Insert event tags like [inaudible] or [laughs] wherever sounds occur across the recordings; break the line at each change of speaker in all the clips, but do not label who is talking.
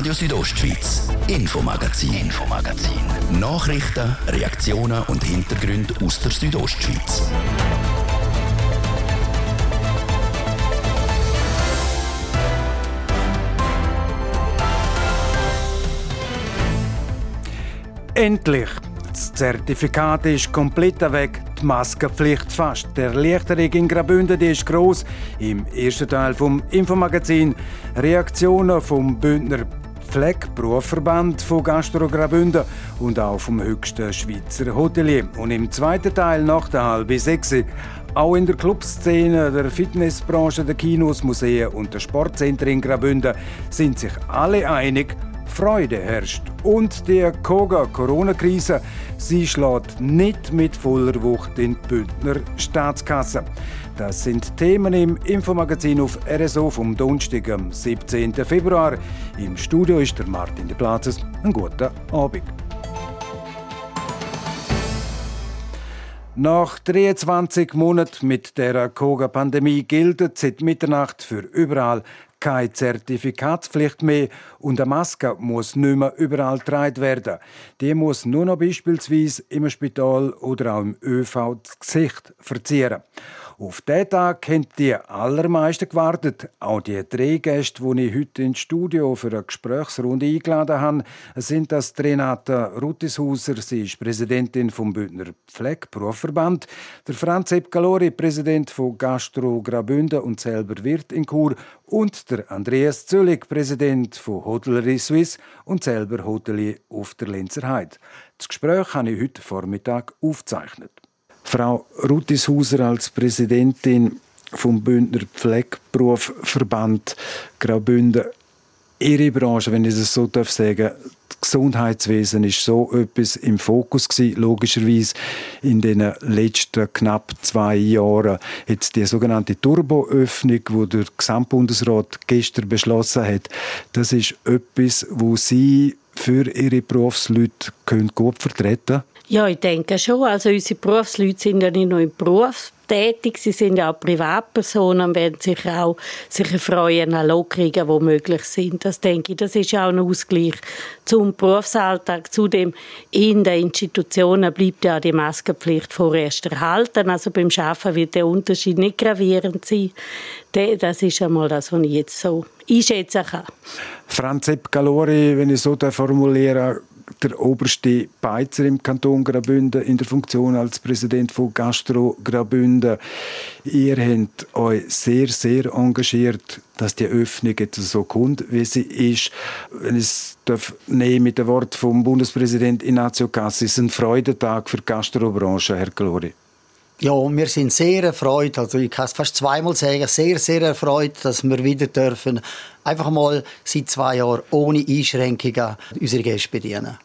Radio Südostschweiz, Infomagazin, Infomagazin. Nachrichten, Reaktionen und Hintergründe aus der Südostschweiz.
Endlich! Das Zertifikat ist komplett weg, die Maskenpflicht fast. Der Erleichterung in Graubünden ist gross. Im ersten Teil vom Infomagazin Reaktionen vom Bündner Pflegeberufsverband von Gastro Graubünden und auch vom höchsten Schweizer Hotelier. Und im zweiten Teil nach der halben sechs auch in der Clubszene, der Fitnessbranche, der Kinos, Museen und der Sportzentren in Graubünden sind sich alle einig, Freude herrscht. Und die Koga-Corona-Krise, sie schlägt nicht mit voller Wucht in die Bündner Staatskasse. Das sind Themen im Infomagazin auf RSO vom Donnerstag, am 17. Februar. Im Studio ist der Martin de Platzes. Einen guten Abend. Nach 23 Monaten mit der Koga-Pandemie gilt seit Mitternacht für überall keine Zertifikatspflicht mehr und eine Maske muss nicht mehr überall getragen werden. Die muss nur noch beispielsweise im Spital oder auch im ÖV das Gesicht verzieren. Auf diesen Tag haben die allermeisten gewartet. Auch die drei Gäste, die ich heute ins Studio für eine Gesprächsrunde eingeladen habe, sind das Renata Rutishuser, sie ist Präsidentin vom Bündner Pflegeberufsverband, der Franz Epgalori, Präsident von Gastro Graubünden und selber Wirt in Chur und der Andreas Zöllig, Präsident von Hotellerie Suisse und selber Hotelier auf der Lenzer Heide. Das Gespräch habe ich heute Vormittag aufgezeichnet. Frau Rutishauser als Präsidentin vom Bündner Pflegeberufsverband Graubünden. Ihre Branche, wenn ich es so darf sagen, das Gesundheitswesen ist so etwas im Fokus gewesen, logischerweise in den letzten knapp zwei Jahren jetzt die sogenannte Turboöffnung, wo der Gesamtbundesrat gestern beschlossen hat, das ist etwas, wo Sie für Ihre Berufsleute gut vertreten können?
Ja, ich denke schon. Also unsere Berufsleute sind ja nicht nur im Beruf tätig, sie sind ja auch Privatpersonen und werden sich auch sich freuen an Lockerungen, die möglich sind. Das denke ich, das ist auch ein Ausgleich zum Berufsalltag. Zudem in den Institutionen bleibt ja die Maskenpflicht vorerst erhalten. Also beim Schaffen wird der Unterschied nicht gravierend sein. Das ist einmal das, was ich jetzt so einschätzen kann.
Franz Epp Galori, wenn ich so formuliere, der oberste Beizer im Kanton Graubünden in der Funktion als Präsident von Gastro Graubünden. Ihr habt euch sehr, sehr engagiert, dass die Öffnung jetzt so kommt, wie sie ist. Wenn ich es darf nehmen mit dem Wort vom Bundespräsident Ignazio Cassis, ein Freudentag für die Gastrobranche, Herr Glori.
Ja, wir sind sehr erfreut, also ich kann es fast zweimal sagen, sehr, sehr erfreut, dass wir wieder dürfen, einfach mal seit zwei Jahren ohne Einschränkungen unsere Gäste bedienen.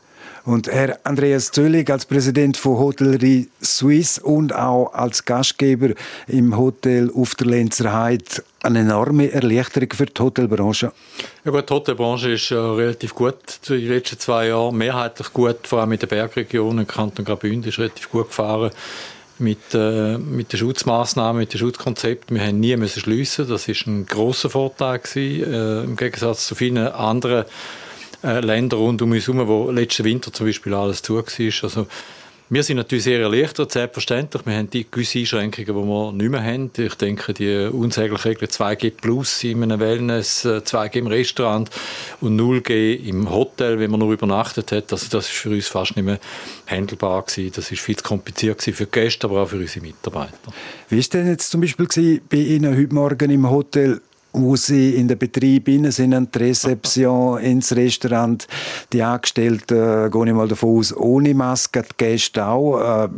Und Herr Andreas Zöllig als Präsident von Hotellerie Suisse und auch als Gastgeber im Hotel auf der Lenzer Heide eine enorme Erleichterung für die Hotelbranche.
Ja gut, die Hotelbranche ist äh, relativ gut in den letzten zwei Jahren, mehrheitlich gut, vor allem in den Bergregionen. Kanton Graubünden ist relativ gut gefahren mit, äh, mit den Schutzmaßnahmen, mit dem Schutzkonzept. Wir haben nie müssen schliessen. Das ist ein großer Vorteil gewesen, äh, im Gegensatz zu vielen anderen äh, Ländern rund um uns herum, wo letzten Winter zum Beispiel alles zu war. Also wir sind natürlich sehr erleichtert, selbstverständlich. Wir haben die gewisse Einschränkungen, die wir nicht mehr haben. Ich denke, die unsägliche Regel 2G plus in einem Wellness, 2G äh, im Restaurant und 0G im Hotel, wenn man nur übernachtet hat. Also das ist für uns fast nicht mehr handelbar gewesen. Das ist viel zu kompliziert gewesen für die Gäste, aber auch für unsere Mitarbeiter.
Wie ist denn jetzt zum Beispiel bei Ihnen heute Morgen im Hotel? Sie in den Betrieb hinein sind, in die Rezeption, ins Restaurant. Die Angestellten, äh, gehe ich mal davon aus, ohne Maske, die Gäste auch. Äh,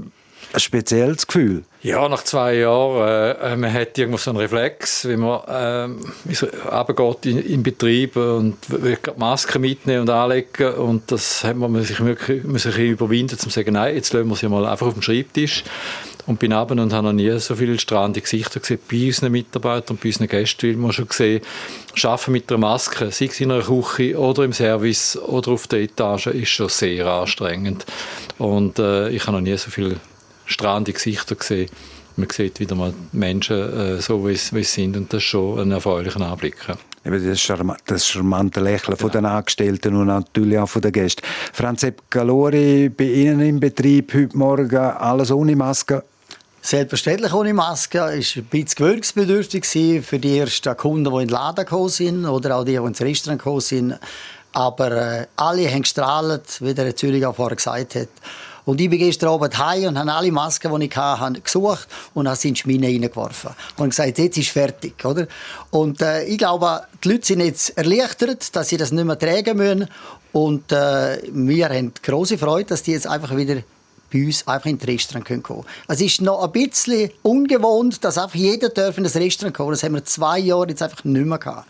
ein spezielles Gefühl.
Ja, nach zwei Jahren, äh, man hat irgendwo so einen Reflex, wenn man äh, runtergeht in, in Betrieb und will die Maske mitnehmen und anlegen und das hat man sich wirklich überwinden, um zu sagen, nein, jetzt lassen wir sie mal einfach auf dem Schreibtisch und bin runter und habe noch nie so viele strahlende Gesichter gesehen bei unseren Mitarbeitern und bei unseren Gästen, weil man schon gesehen Arbeiten mit einer Maske, sei es in einer Küche oder im Service oder auf der Etage, ist schon sehr anstrengend. Und äh, ich habe noch nie so viele strahlende Gesichter gesehen. Man sieht wieder mal Menschen äh, so, wie sie sind und das ist schon ein erfreulicher Anblick.
das, Charma das charmante Lächeln genau. von den Angestellten und natürlich auch von den Gästen. Franz Epp Galori, bei Ihnen im Betrieb heute Morgen alles ohne Maske?
Selbstverständlich ohne Maske. Es war ein bisschen gewöhnungsbedürftig für die ersten Kunden, die in den Laden gekommen sind oder auch die, die ins Restaurant gekommen sind. Aber äh, alle haben gestrahlt, wie der Zürich auch vorher gesagt hat. Und ich bin gestern Abend heim und habe alle Masken, die ich hatte, gesucht und habe sie in die Schmine reingeworfen. Und gesagt, jetzt ist fertig, oder? Und äh, ich glaube, die Leute sind jetzt erleichtert, dass sie das nicht mehr tragen müssen. Und äh, wir haben große Freude, dass die jetzt einfach wieder bei uns einfach in das Restaurant kommen können. Es ist noch ein bisschen ungewohnt, dass einfach jeder in das Restaurant kommen Das haben wir zwei Jahre jetzt einfach nicht mehr gehabt.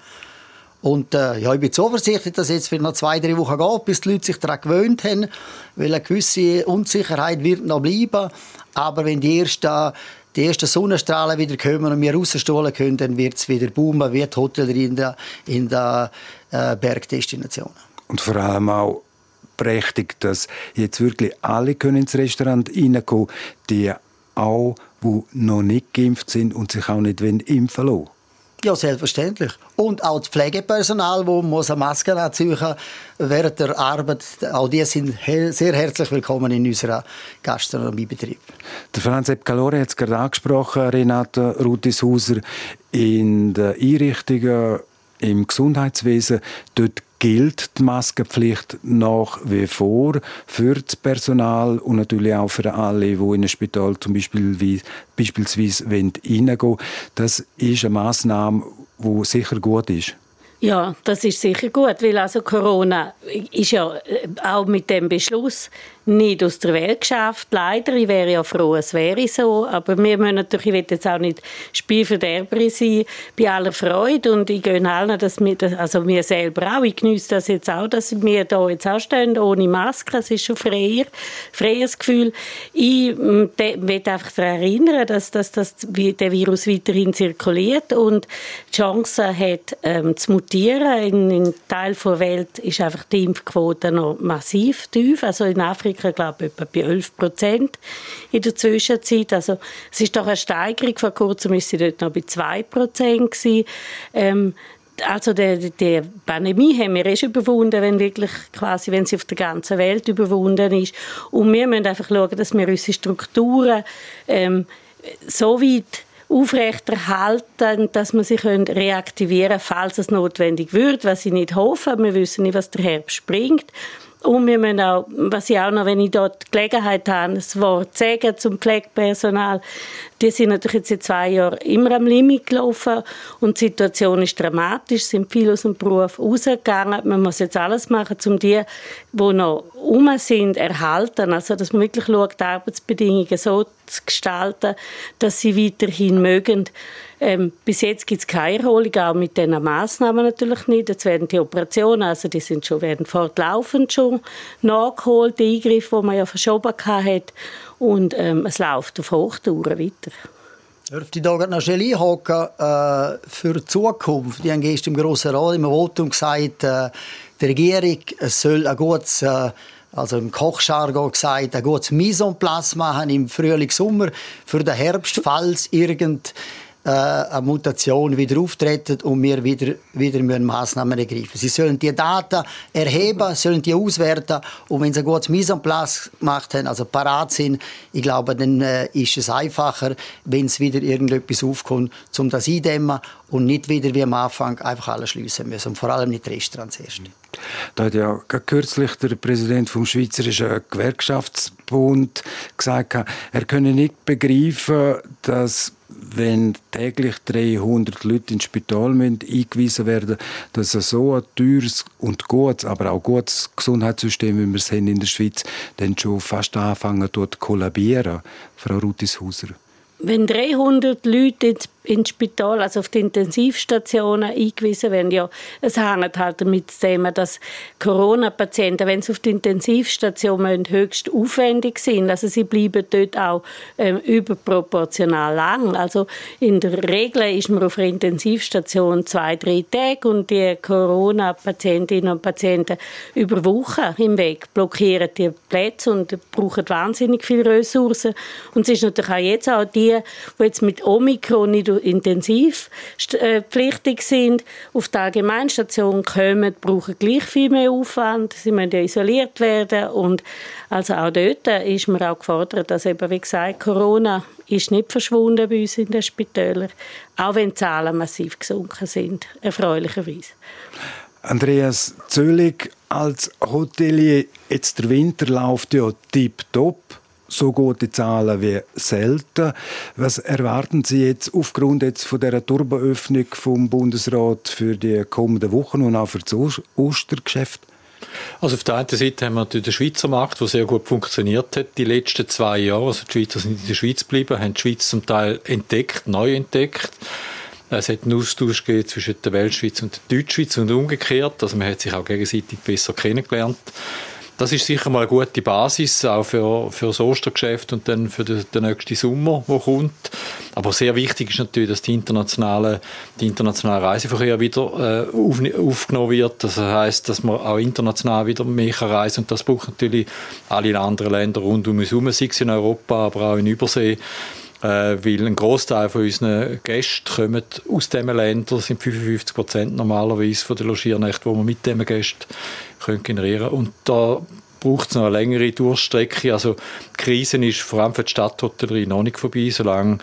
Und äh, ja, ich bin zuversichtlich, dass es jetzt für noch zwei, drei Wochen geht, bis die Leute sich daran gewöhnt haben, weil eine gewisse Unsicherheit wird noch bleiben. Aber wenn die ersten, die ersten Sonnenstrahlen wieder kommen und wir rausstohlen können, dann wird es wieder boomen, wie die Hotel in den in äh, Bergdestinationen.
Und vor allem auch berechtigt, dass jetzt wirklich alle können ins Restaurant reinkommen die auch, die noch nicht geimpft sind und sich auch nicht impfen lassen
ja, selbstverständlich. Und auch das Pflegepersonal, das muss eine Maske anziehen während der Arbeit. Auch die sind sehr herzlich willkommen in unserem Gastronomiebetrieb.
Der Franz Epp Calore hat es gerade angesprochen, Renate Rudishauser. In den Einrichtungen im Gesundheitswesen, dort gilt die Maskenpflicht nach wie vor für das Personal und natürlich auch für alle, die in ein Spital zum Beispiel wie, beispielsweise reingehen wollen. Das ist eine Massnahme, die sicher gut ist.
Ja, das ist sicher gut, weil also Corona ist ja äh, auch mit dem Beschluss nicht aus der Welt geschafft. Leider, ich wäre ja froh, es wäre so, aber wir müssen natürlich, ich will jetzt auch nicht Spielverderberin sein, bei aller Freude und ich gönne allen, dass wir, also mir selber auch, ich genieße das jetzt auch, dass wir da jetzt auch stehen, ohne Maske, es ist schon freier, freies Gefühl. Ich möchte einfach daran erinnern, dass, dass, dass der Virus weiterhin zirkuliert und die Chance hat, ähm, zu mutieren. In, in Teil der Welt ist einfach die Impfquote noch massiv tief, also in Afrika Amerika, glaube ich, etwa bei 11 Prozent in der Zwischenzeit. Also es ist doch eine Steigerung. Vor kurzem war sie dort noch bei 2 Prozent. Ähm, also die, die Pandemie haben wir schon überwunden, wenn wirklich quasi, wenn sie auf der ganzen Welt überwunden ist. Und wir müssen einfach schauen, dass wir unsere Strukturen ähm, so weit aufrechterhalten, dass man reaktivieren können, falls es notwendig wird, was ich nicht hoffe. Wir wissen nicht, was der Herbst bringt. Und wir müssen auch, was ich auch noch, wenn ich dort Gelegenheit habe, das Wort sagen zum Pflegepersonal, die sind natürlich jetzt seit zwei Jahren immer am Limit gelaufen und die Situation ist dramatisch, sind viele aus dem Beruf rausgegangen. Man muss jetzt alles machen, um die, die noch um sind, erhalten. Also, dass man wirklich schaut, die Arbeitsbedingungen so zu gestalten, dass sie weiterhin mögen. Ähm, bis jetzt gibt es keine Erholung, auch mit diesen Massnahmen natürlich nicht. Jetzt werden die Operationen, also die sind schon, werden fortlaufend schon nachgeholt, die Eingriffe, die man ja verschoben hat. Und ähm, es läuft auf Hochtouren weiter.
Dürfte ich da noch schnell einhaken äh, für die Zukunft? Die haben gestern im Grossen Rat im Votum gesagt, äh, die Regierung soll ein gutes äh, also im Kochjargon gesagt, ein gutes Mise en place machen im Frühling, Sommer für den Herbst, falls irgend äh, eine Mutation wieder auftreten und wir wieder, wieder Massnahmen ergreifen Sie sollen die Daten erheben, sollen die auswerten und wenn sie ein gutes Mise en place gemacht haben, also parat sind, ich glaube, dann äh, ist es einfacher, wenn es wieder irgendetwas aufkommt, um das eindämmen und nicht wieder wie am Anfang einfach alles schließen müssen. Und vor allem nicht Restaurants erst.
Da hat ja kürzlich der Präsident vom Schweizerischen Gewerkschaftsbund gesagt, er könne nicht begreifen, dass wenn täglich 300 Leute ins Spital müssen, eingewiesen werden dass so ein teures und gutes, aber auch gutes Gesundheitssystem, wie wir es haben in der Schweiz, dann schon fast anfangen dort kollabieren. Frau Rutishauser.
Wenn 300 Leute ins ins Spital, also auf die Intensivstationen eingewiesen werden. Ja, es hängt halt damit zusammen, dass Corona-Patienten, wenn sie auf die Intensivstation müssen, höchst aufwendig sind. Also sie bleiben dort auch ähm, überproportional lang. Also in der Regel ist man auf der Intensivstation zwei, drei Tage und die Corona-Patientinnen und Patienten über Wochen hinweg blockieren die Plätze und brauchen wahnsinnig viele Ressourcen. Und es ist natürlich auch jetzt auch die die, die jetzt mit Omikron nicht intensiv äh, sind, auf die Allgemeinstation kommen, brauchen gleich viel mehr Aufwand. Sie müssen ja isoliert werden und also auch dort ist man auch gefordert, dass eben, wie gesagt, Corona ist nicht verschwunden bei uns in den Spitälern, auch wenn die Zahlen massiv gesunken sind, erfreulicherweise.
Andreas Zöllig als Hotelier, jetzt der Winter läuft ja tipptopp so gute Zahlen wie selten. Was erwarten Sie jetzt aufgrund jetzt von der Turboöffnung vom Bundesrat für die kommenden Wochen und auch für das Ostergeschäft?
Also auf der einen Seite haben wir den Schweizer Markt, der sehr gut funktioniert hat die letzten zwei Jahre. Also die Schweizer sind in der Schweiz geblieben, haben die Schweiz zum Teil entdeckt, neu entdeckt. Es hat einen Austausch zwischen der Weltschweiz und der Deutschschweiz und umgekehrt. Also man hat sich auch gegenseitig besser kennengelernt. Das ist sicher mal eine gute Basis, auch für, für das Ostergeschäft und dann für den, den nächsten Sommer, der kommt. Aber sehr wichtig ist natürlich, dass die internationale, die internationale Reiseverkehr wieder äh, auf, aufgenommen wird. Das heißt, dass man auch international wieder mehr reisen und das braucht natürlich alle anderen Länder rund um uns herum, sei es in Europa, aber auch in Übersee äh, weil ein Großteil von unseren Gästen kommen aus diesen Ländern, sind 55 Prozent normalerweise von den Logiernächten, die wir mit diesen Gästen können generieren. Und da braucht es noch eine längere Durchstrecke. Also die Krise ist vor allem für die Stadthotellerie noch nicht vorbei, solange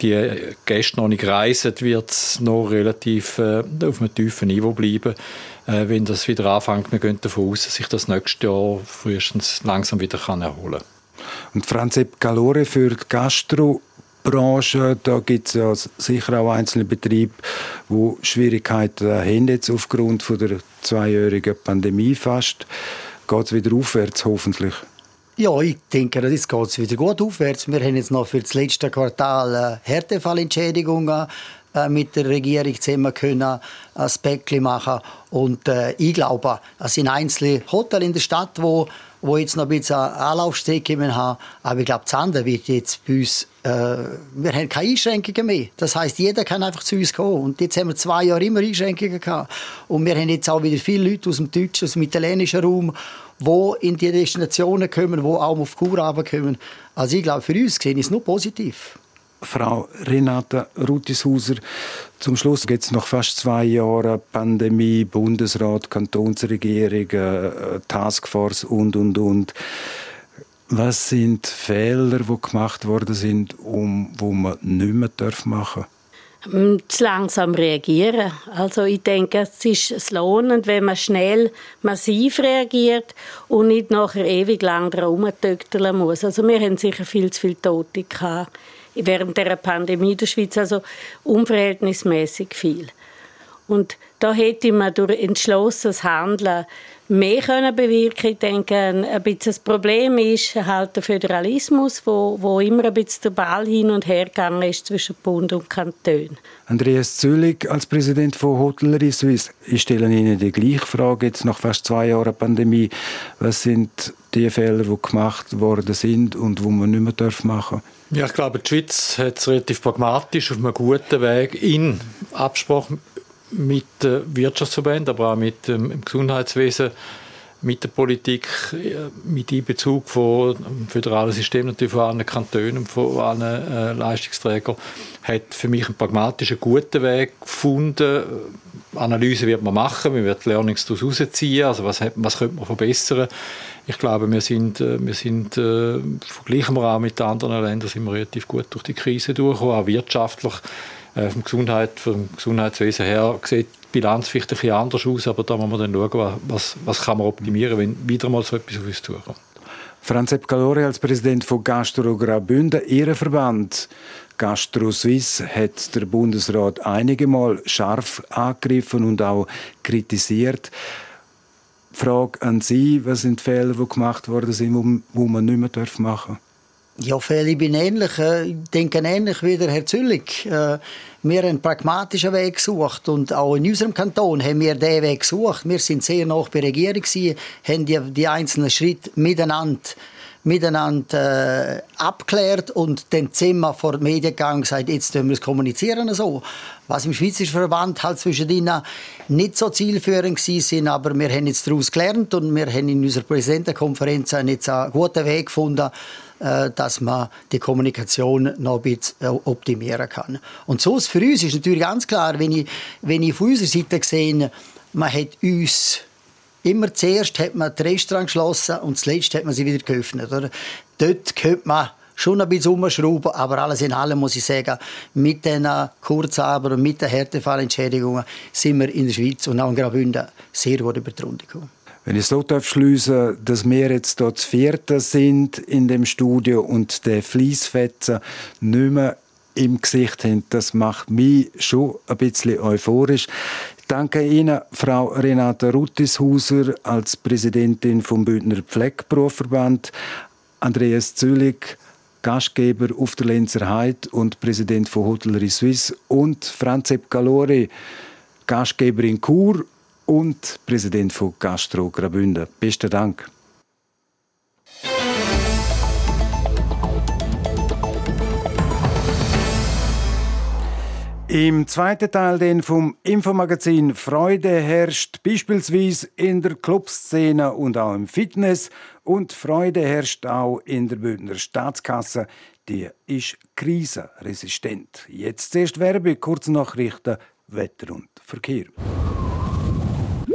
die Gäste noch nicht reisen, wird es noch relativ äh, auf einem tiefen Niveau bleiben. Äh, wenn das wieder anfängt, wir gehen davon aus, dass sich das nächste Jahr frühestens langsam wieder kann erholen kann.
Und Franz Epp Galore für die Gastro Branche, da gibt es ja sicher auch einzelne Betriebe, die Schwierigkeiten haben jetzt aufgrund von der zweijährigen Pandemie fast. Geht es wieder aufwärts, hoffentlich?
Ja, ich denke, das geht wieder gut aufwärts. Wir haben jetzt noch für das letzte Quartal äh, Härtefallentschädigungen äh, mit der Regierung zusammen können ein Päckchen machen und äh, ich glaube, es sind einzelne Hotels in der Stadt, wo wo jetzt noch ein bisschen Anlaufstrecke haben. Aber ich glaube, Zander wird jetzt bei uns, äh, wir haben keine Einschränkungen mehr. Das heißt, jeder kann einfach zu uns kommen. Und jetzt haben wir zwei Jahre immer Einschränkungen gehabt. Und wir haben jetzt auch wieder viele Leute aus dem deutschen, aus dem italienischen Raum, die in die Destinationen kommen, die auch auf Kur kommen. Also ich glaube, für uns gesehen ist es nur positiv.
Frau Renate Rutishauser, zum Schluss gibt es noch fast zwei Jahre Pandemie, Bundesrat, Kantonsregierung, äh, Taskforce und, und, und. Was sind Fehler, die gemacht worden sind, um, wo man nicht mehr machen darf?
Mm, zu langsam reagieren. Also ich denke, es ist lohnend, wenn man schnell massiv reagiert und nicht nachher ewig lang darum muss. Also wir haben sicher viel zu viele Tote gehabt während der Pandemie in der Schweiz, also unverhältnismäßig viel. Und da hätte man durch entschlossenes Handeln mehr können bewirken Ich denke, ein bisschen das Problem ist halt der Föderalismus, wo, wo immer ein bisschen der Ball hin und her gegangen ist zwischen Bund und Kanton.
Andreas Züllig als Präsident von Hotellerie Suisse, ich stelle Ihnen die gleiche Frage jetzt nach fast zwei Jahren Pandemie. Was sind die Fehler, die gemacht worden sind und wo man nicht mehr machen darf?
Ja, ich glaube, die Schweiz hat es relativ pragmatisch auf einem guten Weg in Absprache mit der Wirtschaftsverbänden, aber auch mit dem Gesundheitswesen, mit der Politik, mit Einbezug von dem föderalen System natürlich von allen Kantonen von allen äh, Leistungsträgern, hat für mich einen pragmatischen, guten Weg gefunden. Analyse wird man machen, man wird Learnings daraus herausziehen, also was, was könnte man verbessern. Ich glaube, wir sind, äh, wir sind äh, vergleichen wir auch mit anderen Ländern, sind wir relativ gut durch die Krise durchgekommen, auch wirtschaftlich äh, vom, Gesundheit, vom Gesundheitswesen her sieht die Bilanz vielleicht ein bisschen anders aus, aber da muss man dann schauen, was, was kann man optimieren, wenn wieder mal so etwas auf uns zukommt.
Franz Epcalore als Präsident von Gastro Graubünden, Ihr Verband Gastro Suisse hat der Bundesrat einige Mal scharf angegriffen und auch kritisiert. Frage an Sie, was sind die Fehler, die gemacht worden sind, wo man nicht mehr machen darf?
Ja, ich bin ähnlich. Äh, ich denke ähnlich wie der Herr Züllig. Äh, wir haben einen pragmatischen Weg gesucht und auch in unserem Kanton haben wir diesen Weg gesucht. Wir sind sehr nah bei der Regierung, haben die, die einzelnen Schritte miteinander miteinander äh, abklärt und dann Zimmer vor die Medien gegangen und gesagt, jetzt müssen wir es kommunizieren so. Was im Schweizerischen Verband halt zwischen ihnen nicht so zielführend sind, aber wir haben jetzt daraus gelernt und wir haben in unserer Präsidentenkonferenz jetzt einen guten Weg gefunden, äh, dass man die Kommunikation noch ein bisschen äh, optimieren kann. Und so für uns ist natürlich ganz klar, wenn ich, wenn ich von unserer Seite sehe, man hat uns immer zuerst hat man das Restaurant geschlossen und zuletzt hat man sie wieder geöffnet. Oder? Dort könnte man schon ein bisschen umschrauben, aber alles in allem muss ich sagen, mit den Kurzarbeit und mit den Härtefallentschädigungen sind wir in der Schweiz und auch in Graubünden sehr gut über die Runde gekommen.
Wenn ich so schliessen dass wir jetzt dort Vierte sind in dem Studio und der Fließfetzen nicht mehr im Gesicht haben, das macht mich schon ein bisschen euphorisch. Danke Ihnen, Frau Renate Ruttishauser, als Präsidentin vom Bündner Pflegeberufsverband, Andreas Zülig, Gastgeber auf der Lenzer Heid und Präsident von Hotellerie Suisse und Franzep Galori, Gastgeber in Chur und Präsident von Gastro Graubünden. Besten Dank. Im zweiten Teil den vom Infomagazin Freude herrscht beispielsweise in der Clubszene und auch im Fitness und Freude herrscht auch in der Bündner Staatskasse. Die ist krisenresistent. Jetzt zuerst Werbe, Kurznachrichten, Wetter und Verkehr.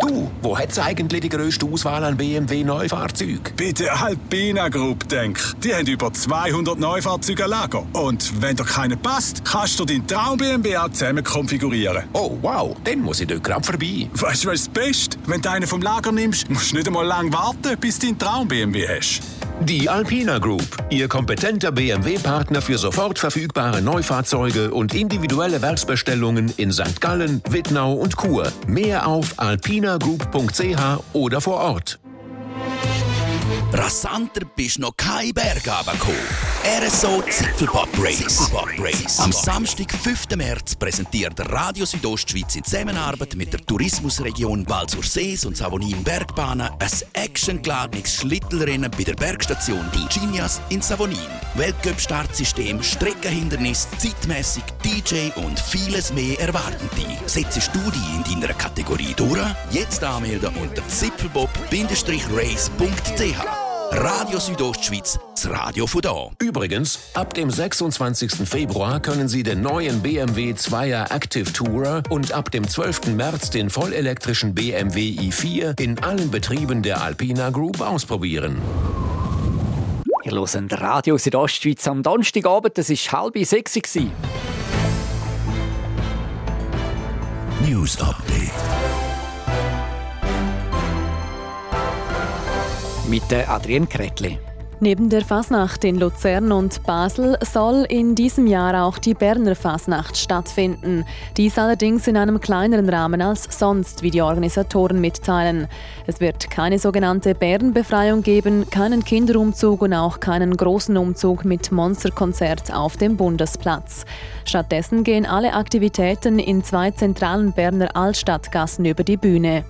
Du, wo hat's eigentlich die grösste Auswahl an BMW Neufahrzeugen?
Bei der Alpina Group denk. Die haben über 200 Neufahrzeuge Lager. Und wenn dir keiner passt, kannst du deinen Traum BMW auch zusammen konfigurieren.
Oh, wow, dann muss ich dort gerade vorbei.
Weißt du, was das Beste? Wenn du einen vom Lager nimmst, musst du nicht einmal lange warten, bis du deinen Traum BMW hast.
Die Alpina Group, Ihr kompetenter BMW-Partner für sofort verfügbare Neufahrzeuge und individuelle Werksbestellungen in St. Gallen, Wittnau und Chur. Mehr auf alpinagroup.ch oder vor Ort. Rasanter bist noch kein Berg runtergekommen. RSO Zipfelbob Race. Race. Am Samstag, 5. März, präsentiert Radio Südostschweiz in Zusammenarbeit mit der Tourismusregion Balzursees und Savonin Bergbahnen ein actiongeladenes Schlittelrennen bei der Bergstation Ginias in Savonin. Weltcup-Startsystem, Streckenhindernis, zeitmäßig DJ und vieles mehr erwarten dich. Setzt du dich in deiner Kategorie durch? Jetzt anmelden unter zipfelbob-race.ch. Radio Südostschweiz, das Radio von da. Übrigens, ab dem 26. Februar können Sie den neuen BMW 2er Active Tourer und ab dem 12. März den vollelektrischen BMW i4 in allen Betrieben der Alpina Group ausprobieren.
Ihr hört Radio Südostschweiz am Donnerstagabend, das war halb sechs.
News Update.
Mit Adrienne Kretli.
Neben der Fasnacht in Luzern und Basel soll in diesem Jahr auch die Berner Fasnacht stattfinden. Dies allerdings in einem kleineren Rahmen als sonst, wie die Organisatoren mitteilen. Es wird keine sogenannte Bärenbefreiung geben, keinen Kinderumzug und auch keinen großen Umzug mit Monsterkonzert auf dem Bundesplatz. Stattdessen gehen alle Aktivitäten in zwei zentralen Berner Altstadtgassen über die Bühne.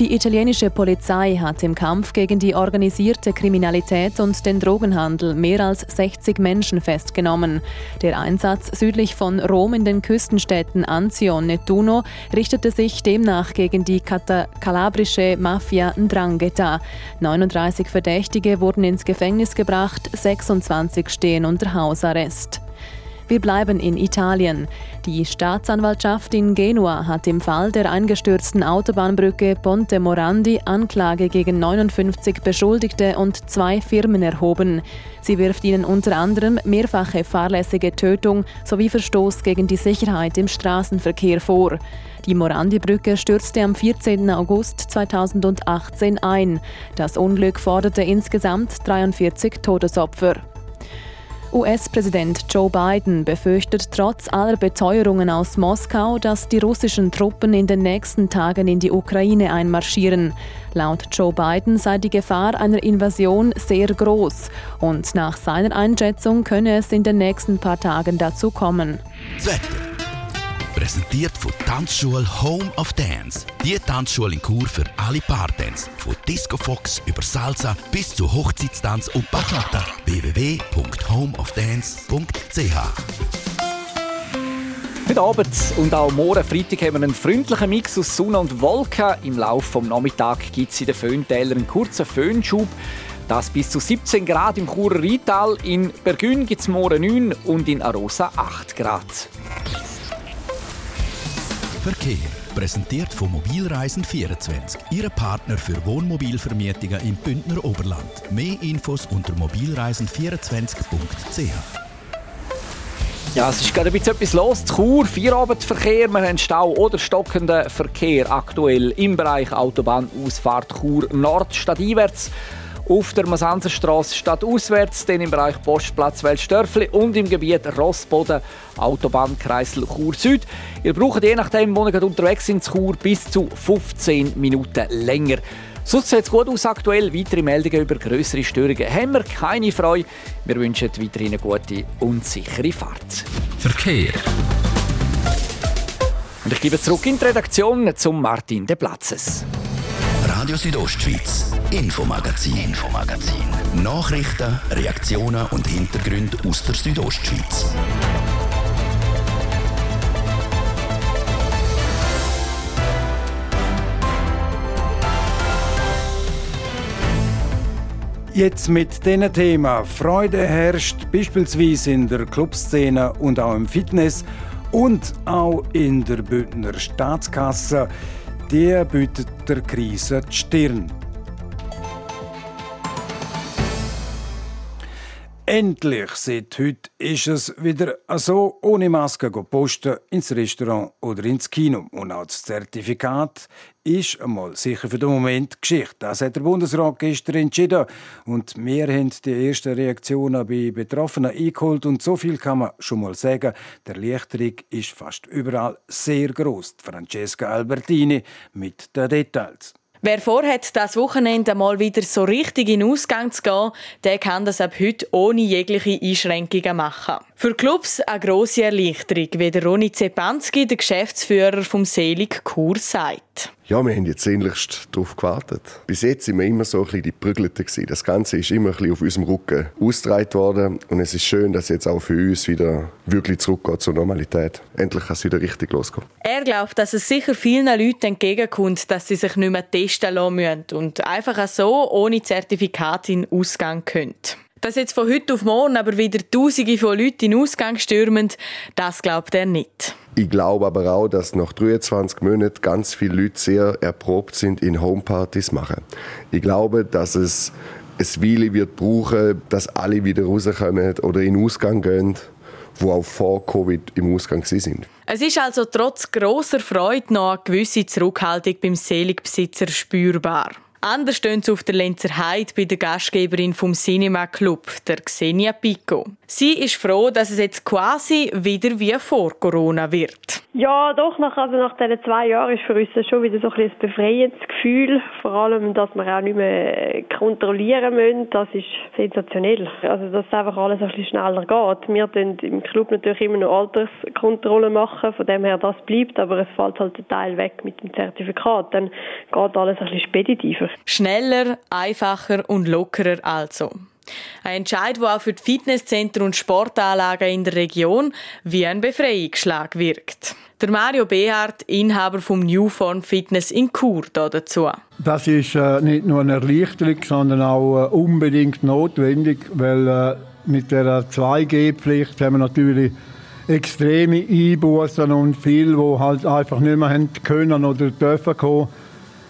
Die italienische Polizei hat im Kampf gegen die organisierte Kriminalität und den Drogenhandel mehr als 60 Menschen festgenommen. Der Einsatz südlich von Rom in den Küstenstädten Anzio und Nettuno richtete sich demnach gegen die kalabrische Mafia Ndrangheta. 39 Verdächtige wurden ins Gefängnis gebracht, 26 stehen unter Hausarrest. Wir bleiben in Italien. Die Staatsanwaltschaft in Genua hat im Fall der eingestürzten Autobahnbrücke Ponte Morandi Anklage gegen 59 Beschuldigte und zwei Firmen erhoben. Sie wirft ihnen unter anderem mehrfache fahrlässige Tötung sowie Verstoß gegen die Sicherheit im Straßenverkehr vor. Die Morandi-Brücke stürzte am 14. August 2018 ein. Das Unglück forderte insgesamt 43 Todesopfer. US-Präsident Joe Biden befürchtet trotz aller Beteuerungen aus Moskau, dass die russischen Truppen in den nächsten Tagen in die Ukraine einmarschieren. Laut Joe Biden sei die Gefahr einer Invasion sehr groß und nach seiner Einschätzung könne es in den nächsten paar Tagen dazu kommen.
Wetter. Präsentiert von Tanzschule Home of Dance. Die Tanzschule in Kur für alle Partens. Von Disco Fox über Salsa bis zu Hochzeitstanz und Bachata. www.homeofdance.ch
Heute Abend und auch morgen Freitag haben wir einen freundlichen Mix aus Sonne und Wolken. Im Laufe des Nachmittags gibt es in den Föhntälern einen kurzen Föhnschub. Das bis zu 17 Grad im Churer Rheintal. In Bergün gibt es morgen 9 und in Arosa 8 Grad.
Verkehr. Präsentiert von Mobilreisen24. Ihre Partner für Wohnmobilvermietungen im Bündner Oberland. Mehr Infos unter mobilreisen24.ch.
Ja, es ist gerade ein bisschen etwas los. Chur, Feierabendverkehr, wir haben Stau oder stockenden Verkehr aktuell im Bereich Autobahnausfahrt Chur Nord stadteinwärts auf der Masanzerstraße stadtauswärts, dann im Bereich Postplatz Weltstörfli und im Gebiet Rossboden Autobahnkreisel Chur Süd. Ihr braucht je nachdem, wo ihr unterwegs sind, Chur bis zu 15 Minuten länger. Sonst sieht es gut aus aktuell. Weitere Meldungen über größere Störungen haben wir keine Freude. Wir wünschen weiterhin eine gute und sichere Fahrt.
Verkehr.
Und ich gebe zurück in die Redaktion zum Martin De Platzes.
Radio Südostschweiz, Infomagazin, Infomagazin. Nachrichten, Reaktionen und Hintergründe aus der Südostschweiz.
Jetzt mit diesem Thema. Freude herrscht beispielsweise in der Clubszene und auch im Fitness und auch in der Bündner Staatskasse. Die bietet der Krise die Stirn. Endlich, seit heute, ist es wieder so ohne Maske posten ins Restaurant oder ins Kino. Und auch das Zertifikat ist einmal sicher für den Moment Geschichte. Das hat der Bundesrat gestern entschieden. Und wir haben die ersten Reaktionen bei Betroffenen eingeholt. Und so viel kann man schon mal sagen. Der Erleichterung ist fast überall sehr groß. Francesca Albertini mit den Details.
Wer vorhat, das Wochenende mal wieder so richtig in Ausgang zu gehen, der kann das ab heute ohne jegliche Einschränkungen machen. Für Clubs eine grosse Erleichterung, wie der Ronny Zepanski, der Geschäftsführer vom Selig Kur, sagt.
Ja, wir haben jetzt sehnlichst darauf gewartet. Bis jetzt sind wir immer so ein bisschen die Prügelte Das Ganze ist immer ein bisschen auf unserem Rücken ausgetragen worden. Und es ist schön, dass jetzt auch für uns wieder wirklich zurückgeht zur Normalität. Endlich kann es wieder richtig losgehen.
Er glaubt, dass es sicher vielen Leuten entgegenkommt, dass sie sich nicht mehr testen lassen müssen und einfach so ohne Zertifikat in den Ausgang können. Dass jetzt von heute auf morgen aber wieder Tausende von Leuten in den Ausgang stürmen, das glaubt er nicht.
Ich glaube aber auch, dass nach 23 Monaten ganz viele Leute sehr erprobt sind in Homepartys machen. Ich glaube, dass es es Weile wird brauchen, dass alle wieder rauskommen oder in den Ausgang gehen wo auch vor Covid im Ausgang sind.
Es ist also trotz großer Freude noch eine gewisse Zurückhaltung beim Seligbesitzer spürbar. Anders stehen sie auf der Lenzer Heide bei der Gastgeberin vom Cinema Club, der Xenia Pico. Sie ist froh, dass es jetzt quasi wieder wie vor Corona wird.
Ja, doch, nach, also nach diesen zwei Jahren ist für uns schon wieder so ein, ein befreiendes Gefühl. Vor allem, dass wir auch nicht mehr kontrollieren müssen. Das ist sensationell. Also, dass einfach alles ein bisschen schneller geht. Wir tun im Club natürlich immer noch Alterskontrollen machen. Von dem her, das bleibt. Aber es fällt halt ein Teil weg mit dem Zertifikat. Dann geht alles ein bisschen speditiver.
Schneller, einfacher und lockerer also. Ein Entscheid, der auch für die Fitnesszentren und Sportanlagen in der Region wie ein Befreiungsschlag wirkt. Der Mario Behardt, Inhaber vom Newform Fitness in Chur, dazu.
Das ist äh, nicht nur eine Erleichterung, sondern auch äh, unbedingt notwendig, weil äh, mit der 2G-Pflicht haben wir natürlich extreme Einbußen und viele, die halt einfach nicht mehr können oder dürfen kommen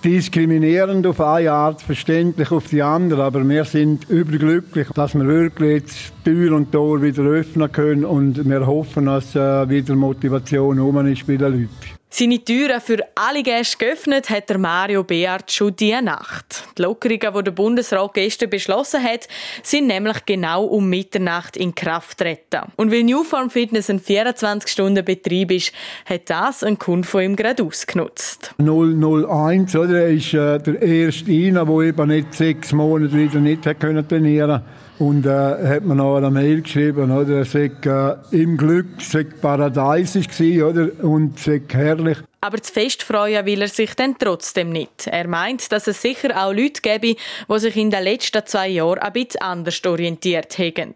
diskriminierend auf eine Art, verständlich auf die andere, aber wir sind überglücklich, dass wir wirklich Tür und Tor wieder öffnen können und wir hoffen, dass äh, wieder Motivation um ist bei den Leuten.
Seine Türen für alle Gäste geöffnet hat der Mario Beard schon diese Nacht. Die Lockerungen, die der Bundesrat gestern beschlossen hat, sind nämlich genau um Mitternacht in Kraft treten. Und weil Newform Fitness ein 24-Stunden-Betrieb ist, hat das ein Kunde von ihm gerade ausgenutzt.
001, oder? Er ist äh, der erste einer, der eben nicht sechs Monate wieder nicht trainieren konnte Und äh, hat mir noch eine Mail geschrieben, oder? Er sei äh, im Glück, sei paradiesisch gewesen, oder? Und sei herrlich.
Aber zu fest freuen will er sich dann trotzdem nicht. Er meint, dass es sicher auch Leute gäbe, die sich in den letzten zwei Jahren ein bisschen anders orientiert haben.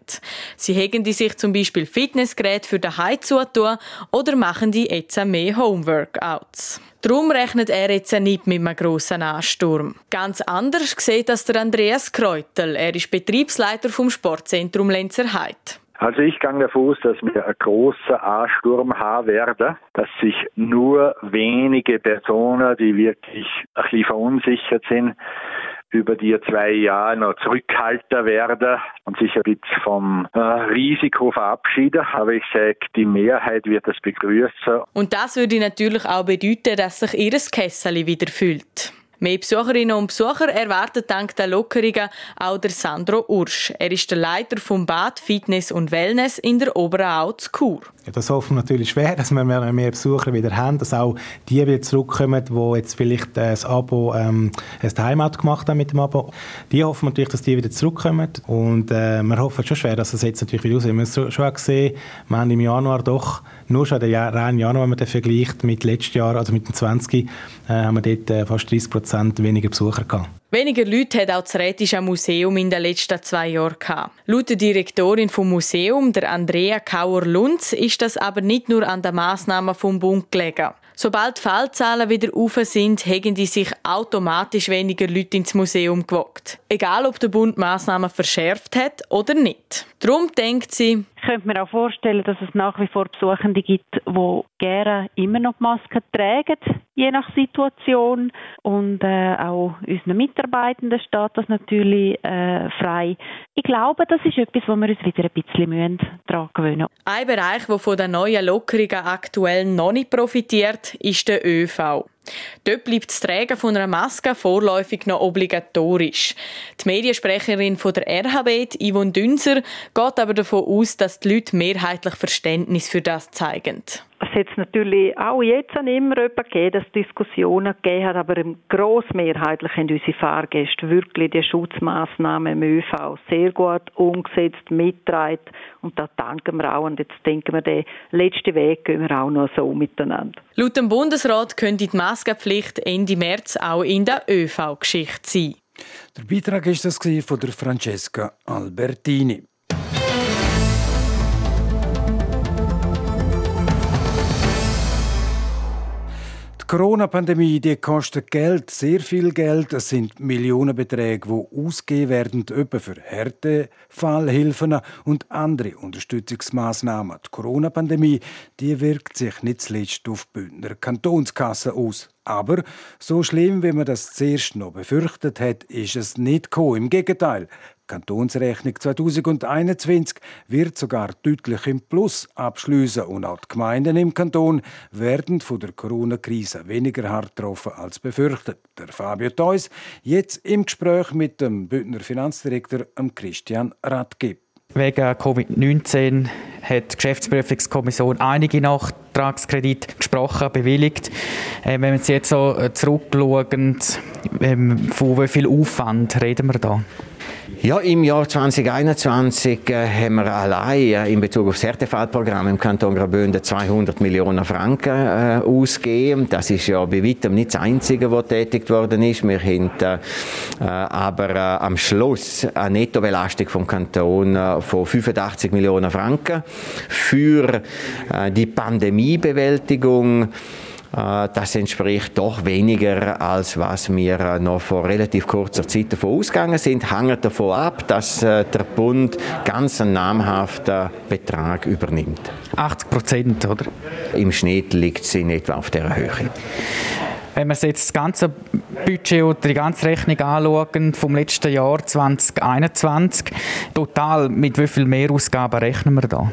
Sie hegen die sich zum Beispiel Fitnessgeräte für den Heim zutun oder machen die jetzt mehr Homeworkouts. Darum rechnet er jetzt nicht mit einem grossen Ansturm. Ganz anders sieht das der Andreas Kreutel. Er ist Betriebsleiter vom Sportzentrum Lenzerheide.
Also ich gehe davon aus, dass wir einen grossen Ansturm haben werden, dass sich nur wenige Personen, die wirklich ein bisschen verunsichert sind, über die zwei Jahre noch zurückhalten werden und sich ein bisschen vom äh, Risiko verabschieden. Aber ich sage, die Mehrheit wird das begrüßen.
Und das würde natürlich auch bedeuten, dass sich ihr Kessel wieder füllt. Mehr Besucherinnen und Besucher erwartet dank der Lockerungen auch der Sandro Ursch. Er ist der Leiter vom Bad Fitness und Wellness in der Oberau zu Chur.
Ja, das hoffen wir natürlich schwer, [laughs] dass wir mehr, Besucher wieder haben, dass auch die wieder zurückkommen, die jetzt vielleicht das Abo, ähm, das Heimat gemacht haben mit dem Abo. Die hoffen natürlich, dass die wieder zurückkommen und äh, wir hoffen schon schwer, dass es jetzt natürlich wieder aussieht. Wir haben schon gesehen, wir haben im Januar doch nur schon den reinen Januar, wenn man den vergleicht mit letztes Jahr, also mit dem 20, äh, haben wir dort äh, fast 30 Prozent weniger Besucher gehabt.
Weniger Leute hat auch das Rätische Museum in den letzten zwei Jahren gehabt. Laut der Direktorin vom Museum, der Andrea Kauer-Lunz, ist das aber nicht nur an den Massnahmen vom Bund gelegen. Sobald die Fallzahlen wieder auf sind, haben die sich automatisch weniger Leute ins Museum gewagt. Egal, ob der Bund Massnahmen verschärft hat oder nicht. Darum denkt sie,
ich könnte mir auch vorstellen, dass es nach wie vor Besuchende gibt, die gerne immer noch Masken tragen, je nach Situation. Und äh, auch unseren Mitarbeitenden steht das natürlich äh, frei. Ich glaube, das ist etwas, wo wir uns wieder ein bisschen daran gewöhnen müssen.
Ein Bereich, der von den neuen Lockerungen aktuell noch nicht profitiert, ist der ÖV. Dort bleibt das Tragen von einer Maske vorläufig noch obligatorisch. Die Mediensprecherin von der RHB, Yvonne Dünser, geht aber davon aus, dass die Leute mehrheitlich Verständnis für das zeigen.
Es hat natürlich auch jetzt an immer jemanden gegeben, dass es Diskussionen gegeben hat, aber grossmehrheitlich haben unsere Fahrgäste wirklich die Schutzmaßnahmen im ÖV sehr gut umgesetzt, mitgetragen und da danken wir auch und jetzt denken wir, den letzten Weg gehen wir auch noch so miteinander.
Laut dem Bundesrat könnte die Maskenpflicht Ende März auch in der ÖV-Geschichte sein.
Der Beitrag ist das von der Francesca Albertini. Corona-Pandemie, die kostet Geld, sehr viel Geld. Es sind Millionenbeträge, die ausgegeben werden, etwa für Härtefallhilfen und andere Unterstützungsmaßnahmen. Die Corona-Pandemie, die wirkt sich nicht zuletzt auf Bündner Kantonskasse aus. Aber so schlimm, wie man das zuerst noch befürchtet hat, ist es nicht gekommen. Im Gegenteil, die Kantonsrechnung 2021 wird sogar deutlich im Plus abschließen und auch die Gemeinden im Kanton werden von der Corona-Krise weniger hart getroffen als befürchtet. Der Fabio Theus jetzt im Gespräch mit dem Bündner Finanzdirektor Christian Radke.
Wegen Covid-19 hat die Geschäftsprüfungskommission einige Nachtragskredite gesprochen, bewilligt. Äh, wenn wir jetzt so zurückschauen, ähm, von wie viel Aufwand reden wir da?
Ja, im Jahr 2021 äh, haben wir allein äh, in Bezug auf das Härtefallprogramm im Kanton Graubünden 200 Millionen Franken äh, ausgegeben. Das ist ja bei weitem nicht das Einzige, was tätigt worden ist. Wir haben äh, äh aber äh, am Schluss eine Nettobelastung vom Kanton äh, von 85 Millionen Franken für die Pandemiebewältigung. Äh, das entspricht doch weniger, als was wir äh, noch vor relativ kurzer Zeit davon ausgegangen sind. Hängt davon ab, dass äh, der Bund ganz einen namhaften Betrag übernimmt.
80 Prozent, oder?
Im Schnitt liegt sie in etwa auf dieser Höhe.
Wenn wir jetzt das ganze Budget oder die ganze Rechnung anschauen vom letzten Jahr 2021, total mit wie viel Mehrausgaben rechnen wir da?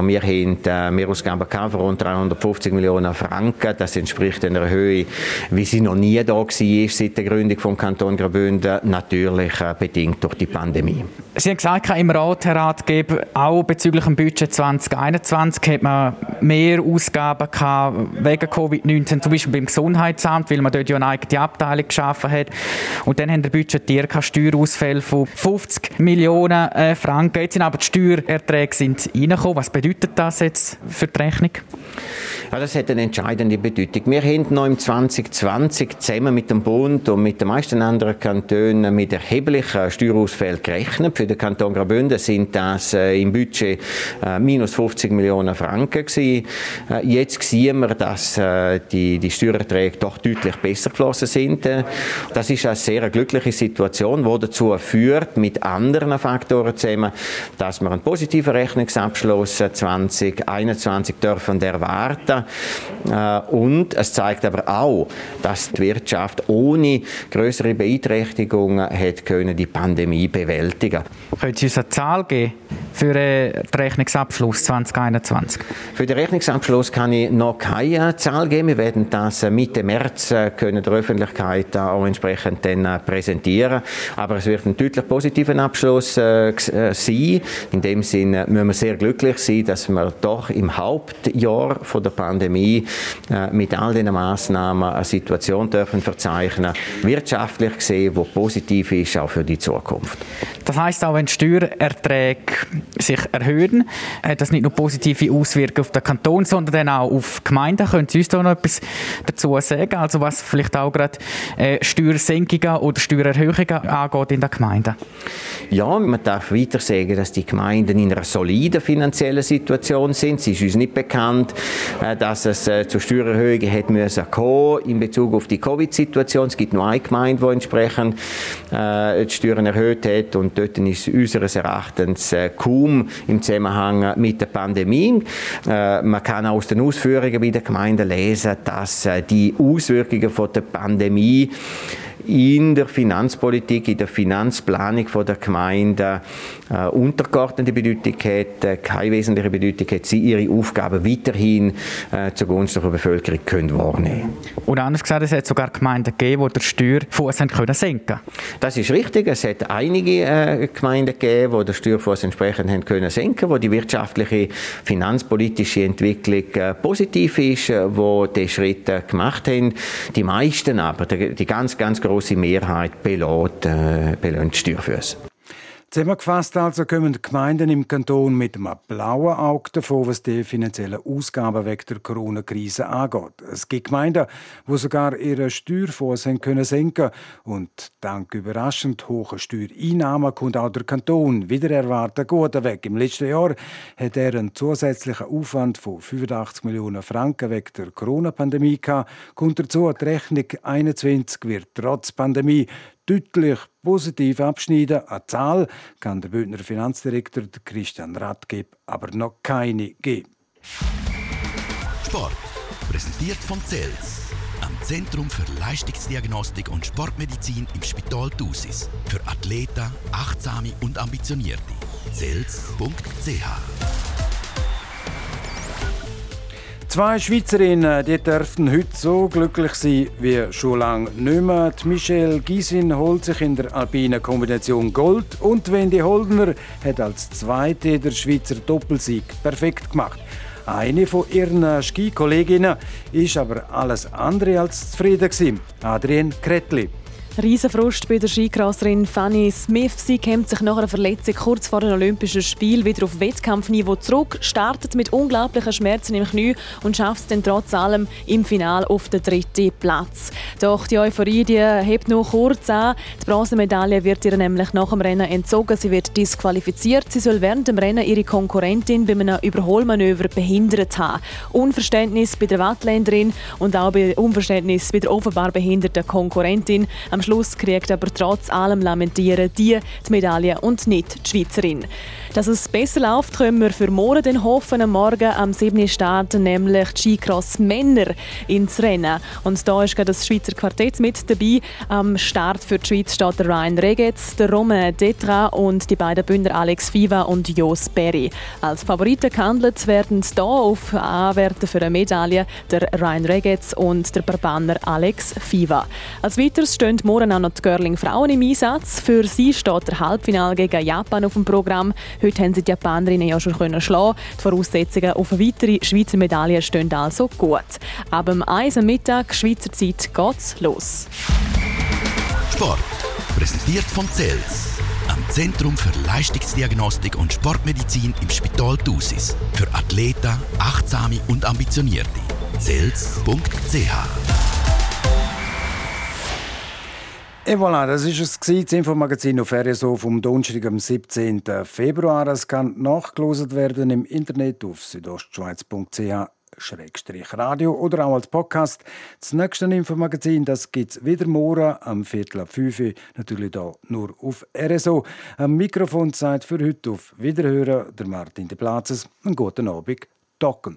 Wir haben äh, Mehrausgaben von rund 350 Millionen Franken. Das entspricht einer Höhe, wie sie noch nie da war seit der Gründung vom Kanton Graubünden, natürlich äh, bedingt durch die Pandemie.
Sie haben gesagt, im Rat, Herr Ratgeber, auch bezüglich dem Budget 2021 hat man mehr Ausgaben gehabt wegen Covid-19, zum Beispiel beim Gesundheitsamt, weil man dort ja eine eigene Abteilung geschaffen hat. Und dann haben wir budgetiert Steuerausfälle von 50 Millionen äh, Franken. Jetzt sind aber die Steuererträge sind reingekommen. Was bedeutet das jetzt für die Rechnung?
Ja, das hat eine entscheidende Bedeutung. Wir haben noch im 2020 zusammen mit dem Bund und mit den meisten anderen Kantonen mit erheblichen Steuerausfällen gerechnet. Für den Kanton Graubünden sind das äh, im Budget äh, minus 50 Millionen Franken gewesen. Äh, jetzt sehen wir, dass die, die Steuererträge doch deutlich besser geflossen sind. Das ist eine sehr glückliche Situation, die dazu führt, mit anderen Faktoren zusammen, dass wir einen positiven Rechnungsabschluss 2021 dürfen erwarten. Äh, und es zeigt aber auch, dass die Wirtschaft ohne größere Beeinträchtigungen hat können die Pandemie bewältigen.
Können Sie uns eine Zahl geben für den Rechnungsabschluss 2021?
Für den Rechnungsabschluss kann ich noch keine Zahl geben. Wir werden das Mitte März äh, können der Öffentlichkeit auch entsprechend dann äh, präsentieren. Aber es wird ein deutlich positiver Abschluss äh, sein. In dem Sinne müssen wir sehr glücklich sein, dass wir doch im Hauptjahr von der Pandemie äh, mit all diesen Massnahmen eine Situation dürfen verzeichnen, wirtschaftlich gesehen, die positiv ist, auch für die Zukunft.
Das heißt auch, wenn die Steuererträge sich erhöhen, hat das nicht nur positive Auswirkungen auf den Kanton, sondern dann auch auf Gemeinden. Können Sie uns da noch etwas dazu sagen? Also was vielleicht auch gerade äh, Steuersenkungen oder Steuererhöhungen angeht in den Gemeinden?
Ja, man darf weiter sagen, dass die Gemeinden in einer soliden finanziellen Situation sind. Es ist uns nicht bekannt, äh, dass es äh, zu Steuererhöhungen hätte müssen kommen in Bezug auf die Covid-Situation. Es gibt nur eine Gemeinde, die entsprechend äh, die Steuern erhöht hat und dort ist unseres Erachtens kaum im Zusammenhang mit der Pandemie. Man kann aus den Ausführungen bei den Gemeinden lesen, dass die Auswirkungen von der Pandemie in der Finanzpolitik, in der Finanzplanung der Gemeinde äh, untergeordnete Bedeutung hat, äh, keine wesentliche Bedeutung hat, sie ihre Aufgaben weiterhin äh, zugunsten der Bevölkerung können wahrnehmen
Oder anders gesagt, es hat sogar Gemeinden gegeben, die den Steuerfuß können senken
Das ist richtig. Es hat einige äh, Gemeinden gegeben, die den Steuerfuß entsprechend haben können senken, wo die wirtschaftliche, finanzpolitische Entwicklung äh, positiv ist, wo die Schritte gemacht haben. Die meisten aber, die, die ganz, ganz große große Mehrheit belohnt, äh, belohnt Steuerfüße.
Zusammengefasst also kommen die Gemeinden im Kanton mit einem blauen Auge davon, was die finanziellen Ausgaben wegen der Corona-Krise angeht. Es gibt Gemeinden, die sogar ihre Steuerfonds können senken und dank überraschend hohen Steuereinnahmen kommt auch der Kanton wieder erwartet gut weg. Im letzten Jahr hat er einen zusätzlichen Aufwand von 85 Millionen Franken wegen der Corona-Pandemie gehabt. Kommt dazu, die Rechnung 21 wird trotz Pandemie deutlich positiv abschneiden. Eine Zahl kann der Bündner Finanzdirektor Christian Radgeb aber noch keine geben.
Sport, präsentiert von CELS, am Zentrum für Leistungsdiagnostik und Sportmedizin im Spital Thusis. Für Athleten, Achtsame und Ambitionierte. CELS.ch
Zwei Schweizerinnen die dürften heute so glücklich sein wie schon lange nicht mehr. Die Michelle Gysin holt sich in der alpinen Kombination Gold und Wendy Holdner hat als Zweite der Schweizer Doppelsieg perfekt gemacht. Eine von ihren Skikolleginnen ist aber alles andere als zufrieden. Adrienne Kretli.
Riesenfrust bei der Skikrasserin Fanny Smith. Sie kämpft sich nach einer Verletzung kurz vor den Olympischen Spielen wieder auf Wettkampfniveau zurück, startet mit unglaublichen Schmerzen im Knie und schafft es dann trotz allem im Finale auf den dritten Platz. Doch die Euphorie die hebt noch kurz an. Die Bronzemedaille wird ihr nämlich nach dem Rennen entzogen. Sie wird disqualifiziert. Sie soll während dem Rennen ihre Konkurrentin bei einem Überholmanöver behindert haben. Unverständnis bei der Wattländerin und auch bei Unverständnis bei der offenbar behinderten Konkurrentin. Am Schluss kriegt aber trotz allem Lamentieren die die Medaille und nicht die Schweizerin. Dass es besser läuft, können wir für morgen den hoffen. Am Morgen am 7. starten nämlich die Skicross Männer ins Rennen. Und da ist das Schweizer Quartett mit dabei. Am Start für die Schweiz steht der Ryan Regetz, der Romain Detra und die beiden Bündner Alex Fiva und Jos Berry. Als Favoriten gehandelt werden hier auf Anwärter für eine Medaille der Ryan Regetz und der Barbaner Alex Fiva. Als weiteres stehen morgen auch noch die Girling Frauen im Einsatz. Für sie steht der Halbfinale gegen Japan auf dem Programm. Heute haben sie die Japanerinnen ja schon können schlagen. Die Voraussetzungen auf eine weitere Schweizer Medaille stehen also gut. Ab dem 1 am Mittag Schweizer Zeit geht's los.
Sport. Präsentiert von CELS. Am Zentrum für Leistungsdiagnostik und Sportmedizin im Spital Thusis. Für Athleten, Achtsame und Ambitionierte. CELS.ch
Et voilà, das ist es das Infomagazin auf RSO vom Donnerstag am 17. Februar. Es kann nachgelost werden im Internet auf südostschweiz.ch Radio oder auch als Podcast. Das nächste Infomagazin, gibt es wieder morgen am Viertel ab 5 Uhr, natürlich hier nur auf RSO. Am Mikrofon Zeit für heute auf Wiederhören, der Martin de Platzes. Einen guten Abend, Docken.